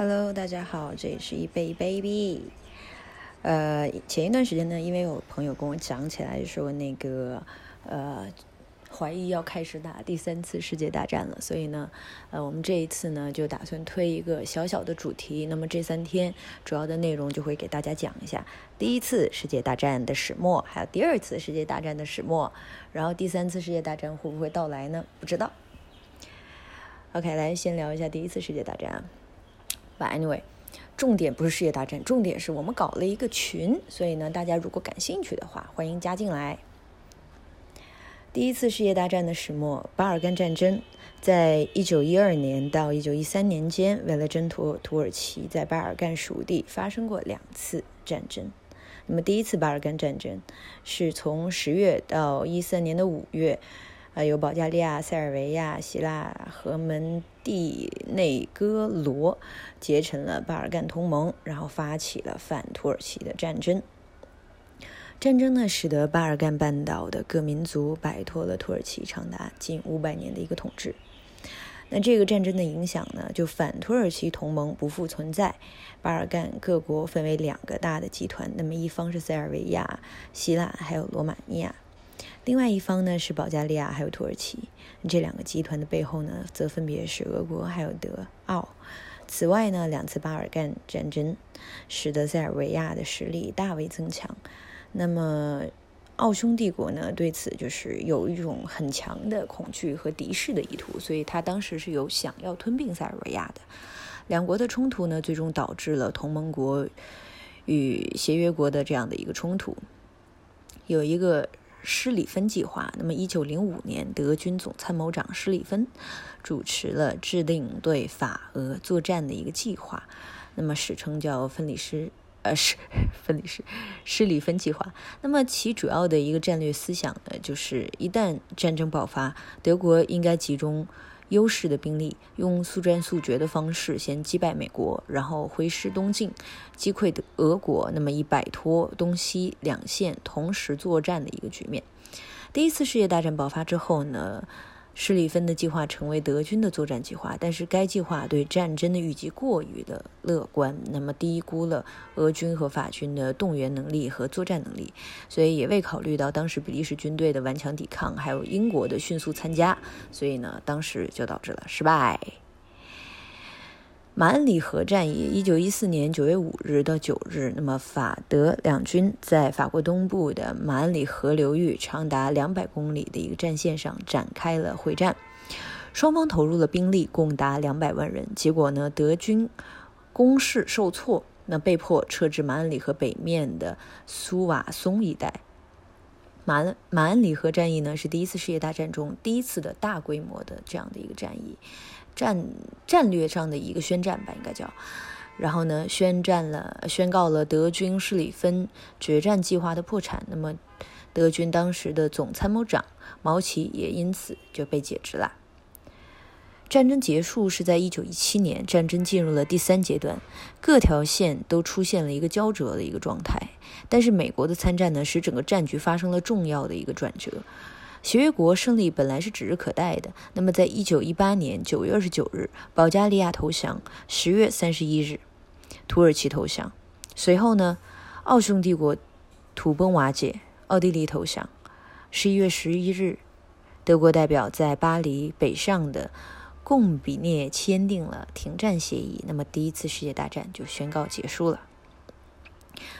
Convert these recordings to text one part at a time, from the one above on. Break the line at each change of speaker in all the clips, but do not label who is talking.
Hello，大家好，这里是一杯 baby。呃，前一段时间呢，因为有朋友跟我讲起来说那个呃，怀疑要开始打第三次世界大战了，所以呢，呃，我们这一次呢就打算推一个小小的主题。那么这三天主要的内容就会给大家讲一下第一次世界大战的始末，还有第二次世界大战的始末，然后第三次世界大战会不会到来呢？不知道。OK，来先聊一下第一次世界大战。Anyway，重点不是世界大战，重点是我们搞了一个群，所以呢，大家如果感兴趣的话，欢迎加进来。第一次世界大战的始末，巴尔干战争，在一九一二年到一九一三年间，为了争夺土耳其在巴尔干属地，发生过两次战争。那么第一次巴尔干战争是从十月到一三年的五月。啊，有保加利亚、塞尔维亚、希腊和门蒂内哥罗结成了巴尔干同盟，然后发起了反土耳其的战争。战争呢，使得巴尔干半岛的各民族摆脱了土耳其长达近五百年的一个统治。那这个战争的影响呢，就反土耳其同盟不复存在。巴尔干各国分为两个大的集团，那么一方是塞尔维亚、希腊，还有罗马尼亚。另外一方呢是保加利亚还有土耳其，这两个集团的背后呢，则分别是俄国还有德奥。此外呢，两次巴尔干战争使得塞尔维亚的实力大为增强。那么，奥匈帝国呢对此就是有一种很强的恐惧和敌视的意图，所以他当时是有想要吞并塞尔维亚的。两国的冲突呢，最终导致了同盟国与协约国的这样的一个冲突，有一个。施里芬计划。那么，一九零五年，德军总参谋长施里芬主持了制定对法俄作战的一个计划，那么史称叫芬里施，呃，是分里施施里芬计划。那么，其主要的一个战略思想呢，就是一旦战争爆发，德国应该集中。优势的兵力用速战速决的方式先击败美国，然后挥师东进，击溃的俄国，那么以摆脱东西两线同时作战的一个局面。第一次世界大战爆发之后呢？施里芬的计划成为德军的作战计划，但是该计划对战争的预计过于的乐观，那么低估了俄军和法军的动员能力和作战能力，所以也未考虑到当时比利时军队的顽强抵抗，还有英国的迅速参加，所以呢，当时就导致了失败。马恩里河战役，一九一四年九月五日到九日，那么法德两军在法国东部的马恩里河流域长达两百公里的一个战线上展开了会战，双方投入了兵力共达两百万人。结果呢，德军攻势受挫，那被迫撤至马恩里河北面的苏瓦松一带。马马恩里河战役呢，是第一次世界大战中第一次的大规模的这样的一个战役。战战略上的一个宣战吧，应该叫。然后呢，宣战了，宣告了德军施里芬决战计划的破产。那么，德军当时的总参谋长毛奇也因此就被解职了。战争结束是在一九一七年，战争进入了第三阶段，各条线都出现了一个焦灼的一个状态。但是，美国的参战呢，使整个战局发生了重要的一个转折。协约国胜利本来是指日可待的。那么，在一九一八年九月二十九日，保加利亚投降；十月三十一日，土耳其投降。随后呢，奥匈帝国土崩瓦解，奥地利投降。十一月十一日，德国代表在巴黎北上的贡比涅签订了停战协议。那么，第一次世界大战就宣告结束了。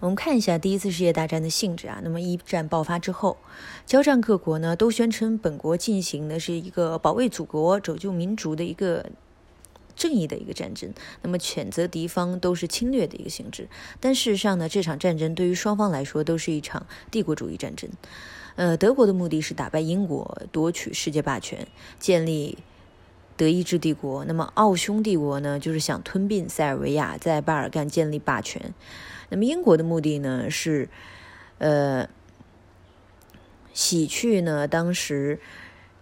我们看一下第一次世界大战的性质啊。那么一战爆发之后，交战各国呢都宣称本国进行的是一个保卫祖国、拯救民族的一个正义的一个战争。那么谴责敌方都是侵略的一个性质。但事实上呢，这场战争对于双方来说都是一场帝国主义战争。呃，德国的目的是打败英国，夺取世界霸权，建立德意志帝国。那么奥匈帝国呢，就是想吞并塞尔维亚，在巴尔干建立霸权。那么英国的目的呢是，呃，洗去呢当时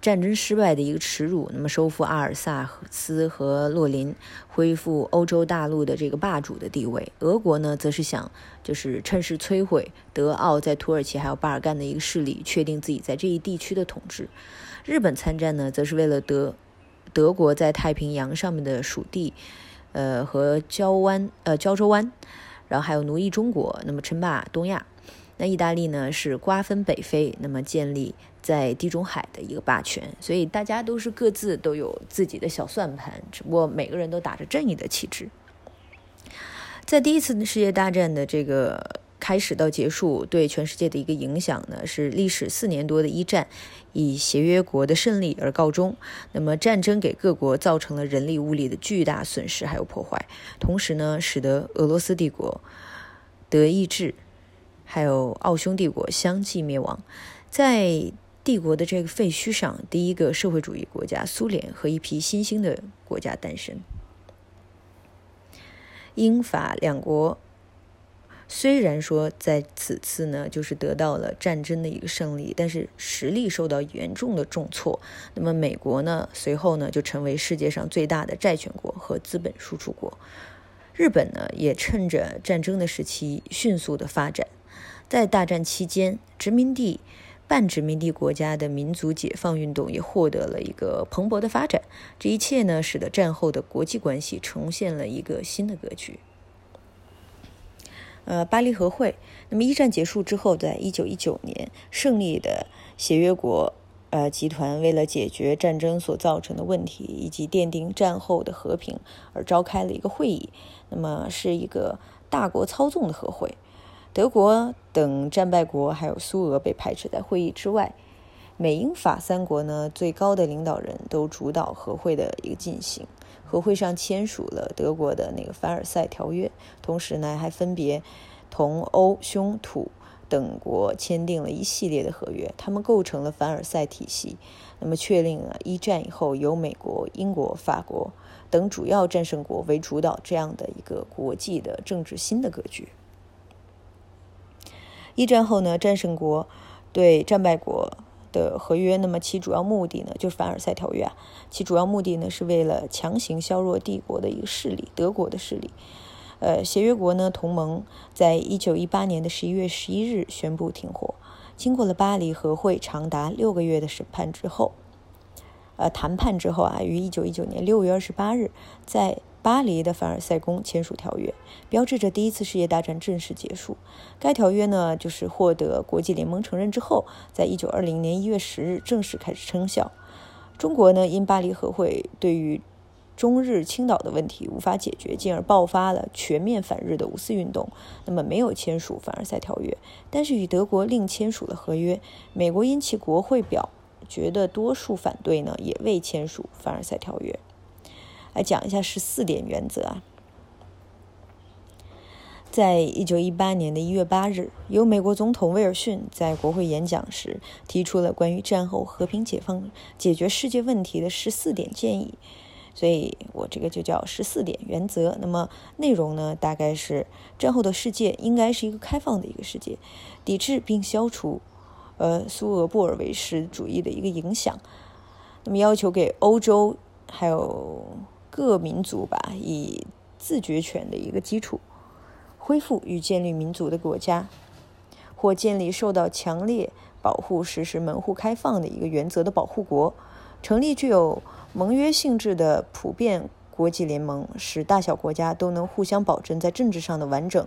战争失败的一个耻辱，那么收复阿尔萨斯和洛林，恢复欧洲大陆的这个霸主的地位。俄国呢则是想就是趁势摧毁德奥在土耳其还有巴尔干的一个势力，确定自己在这一地区的统治。日本参战呢则是为了德德国在太平洋上面的属地。呃和胶湾呃胶州湾，然后还有奴役中国，那么称霸东亚。那意大利呢是瓜分北非，那么建立在地中海的一个霸权，所以大家都是各自都有自己的小算盘，只不过每个人都打着正义的旗帜。在第一次世界大战的这个开始到结束，对全世界的一个影响呢，是历时四年多的一战以协约国的胜利而告终。那么战争给各国造成了人力物力的巨大损失还有破坏，同时呢，使得俄罗斯帝国、德意志。还有奥匈帝国相继灭亡，在帝国的这个废墟上，第一个社会主义国家苏联和一批新兴的国家诞生。英法两国虽然说在此次呢，就是得到了战争的一个胜利，但是实力受到严重的重挫。那么美国呢，随后呢就成为世界上最大的债权国和资本输出国。日本呢，也趁着战争的时期迅速的发展。在大战期间，殖民地、半殖民地国家的民族解放运动也获得了一个蓬勃的发展。这一切呢，使得战后的国际关系呈现了一个新的格局。呃，巴黎和会。那么一战结束之后，在一九一九年，胜利的协约国呃集团为了解决战争所造成的问题以及奠定战后的和平，而召开了一个会议。那么是一个大国操纵的和会。德国等战败国还有苏俄被排斥在会议之外，美英法三国呢最高的领导人都主导和会的一个进行。和会上签署了德国的那个凡尔赛条约，同时呢还分别同欧、匈、土等国签订了一系列的合约，他们构成了凡尔赛体系。那么确定了一战以后由美国、英国、法国等主要战胜国为主导这样的一个国际的政治新的格局。一战后呢，战胜国对战败国的合约，那么其主要目的呢，就是凡尔赛条约啊。其主要目的呢，是为了强行削弱帝国的一个势力，德国的势力。呃，协约国呢，同盟在一九一八年的十一月十一日宣布停火。经过了巴黎和会长达六个月的审判之后，呃，谈判之后啊，于一九一九年六月二十八日在。巴黎的凡尔赛宫签署条约，标志着第一次世界大战正式结束。该条约呢，就是获得国际联盟承认之后，在一九二零年一月十日正式开始生效。中国呢，因巴黎和会对于中日青岛的问题无法解决，进而爆发了全面反日的五四运动，那么没有签署凡尔赛条约，但是与德国另签署了合约。美国因其国会表决的多数反对呢，也未签署凡尔赛条约。来讲一下十四点原则啊。在一九一八年的一月八日，由美国总统威尔逊在国会演讲时提出了关于战后和平解放、解决世界问题的十四点建议，所以我这个就叫十四点原则。那么内容呢，大概是战后的世界应该是一个开放的一个世界，抵制并消除呃苏俄布尔维什主义的一个影响。那么要求给欧洲还有。各民族吧，以自决权的一个基础，恢复与建立民族的国家，或建立受到强烈保护、实施门户开放的一个原则的保护国，成立具有盟约性质的普遍国际联盟，使大小国家都能互相保证在政治上的完整，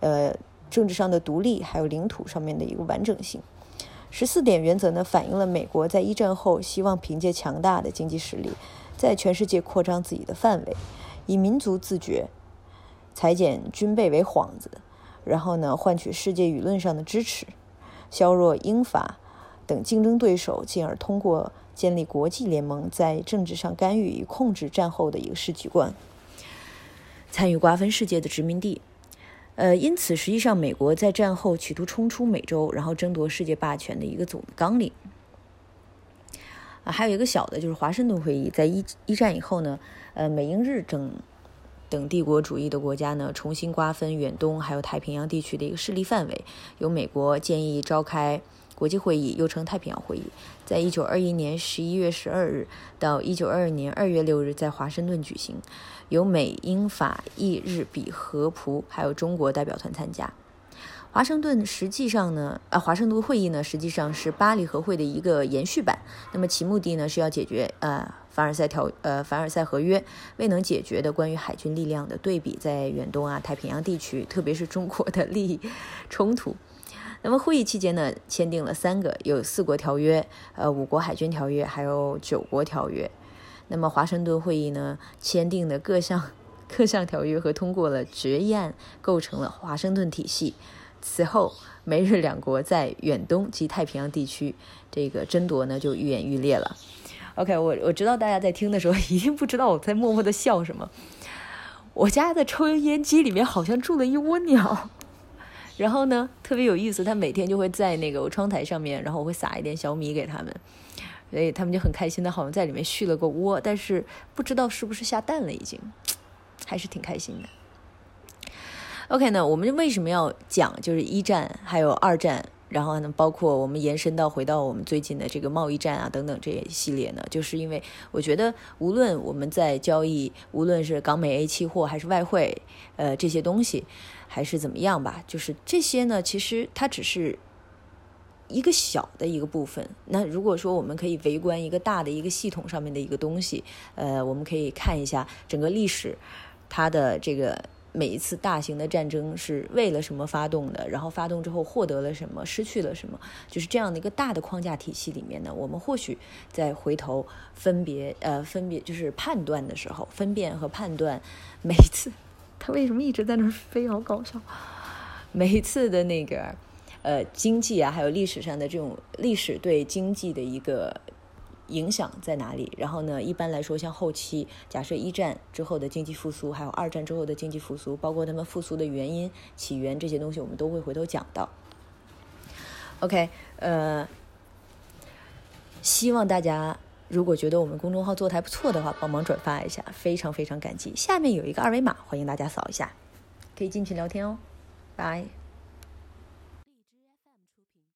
呃，政治上的独立，还有领土上面的一个完整性。十四点原则呢，反映了美国在一战后希望凭借强大的经济实力。在全世界扩张自己的范围，以民族自觉、裁减军备为幌子，然后呢，换取世界舆论上的支持，削弱英法等竞争对手，进而通过建立国际联盟，在政治上干预与控制战后的一个世局观，参与瓜分世界的殖民地。呃，因此，实际上美国在战后企图冲出美洲，然后争夺世界霸权的一个总纲领。啊，还有一个小的，就是华盛顿会议，在一一战以后呢，呃，美英日等等帝国主义的国家呢，重新瓜分远东还有太平洋地区的一个势力范围，由美国建议召开国际会议，又称太平洋会议，在一九二一年十一月十二日到一九二二年二月六日在华盛顿举行，由美英法意日比和葡还有中国代表团参加。华盛顿实际上呢，啊，华盛顿会议呢，实际上是巴黎和会的一个延续版。那么其目的呢，是要解决呃凡尔赛条呃凡尔赛合约未能解决的关于海军力量的对比，在远东啊太平洋地区，特别是中国的利益冲突。那么会议期间呢，签订了三个，有四国条约，呃，五国海军条约，还有九国条约。那么华盛顿会议呢，签订的各项各项条约和通过了决议案，构成了华盛顿体系。此后，美日两国在远东及太平洋地区这个争夺呢就愈演愈烈了。OK，我我知道大家在听的时候一定不知道我在默默的笑什么。我家的抽油烟机里面好像住了一窝鸟，然后呢特别有意思，它每天就会在那个窗台上面，然后我会撒一点小米给他们，所以他们就很开心的，好像在里面续了个窝，但是不知道是不是下蛋了已经，还是挺开心的。OK 呢，我们为什么要讲就是一战还有二战，然后呢，包括我们延伸到回到我们最近的这个贸易战啊等等这一系列呢？就是因为我觉得无论我们在交易，无论是港美 A 期货还是外汇，呃这些东西，还是怎么样吧，就是这些呢，其实它只是一个小的一个部分。那如果说我们可以围观一个大的一个系统上面的一个东西，呃，我们可以看一下整个历史，它的这个。每一次大型的战争是为了什么发动的？然后发动之后获得了什么，失去了什么？就是这样的一个大的框架体系里面呢，我们或许在回头分别呃分别就是判断的时候，分辨和判断每一次 他为什么一直在那儿飞，好搞笑。每一次的那个呃经济啊，还有历史上的这种历史对经济的一个。影响在哪里？然后呢？一般来说，像后期假设一战之后的经济复苏，还有二战之后的经济复苏，包括他们复苏的原因、起源这些东西，我们都会回头讲到。OK，呃，希望大家如果觉得我们公众号做的还不错的话，帮忙转发一下，非常非常感激。下面有一个二维码，欢迎大家扫一下，可以进群聊天哦。拜。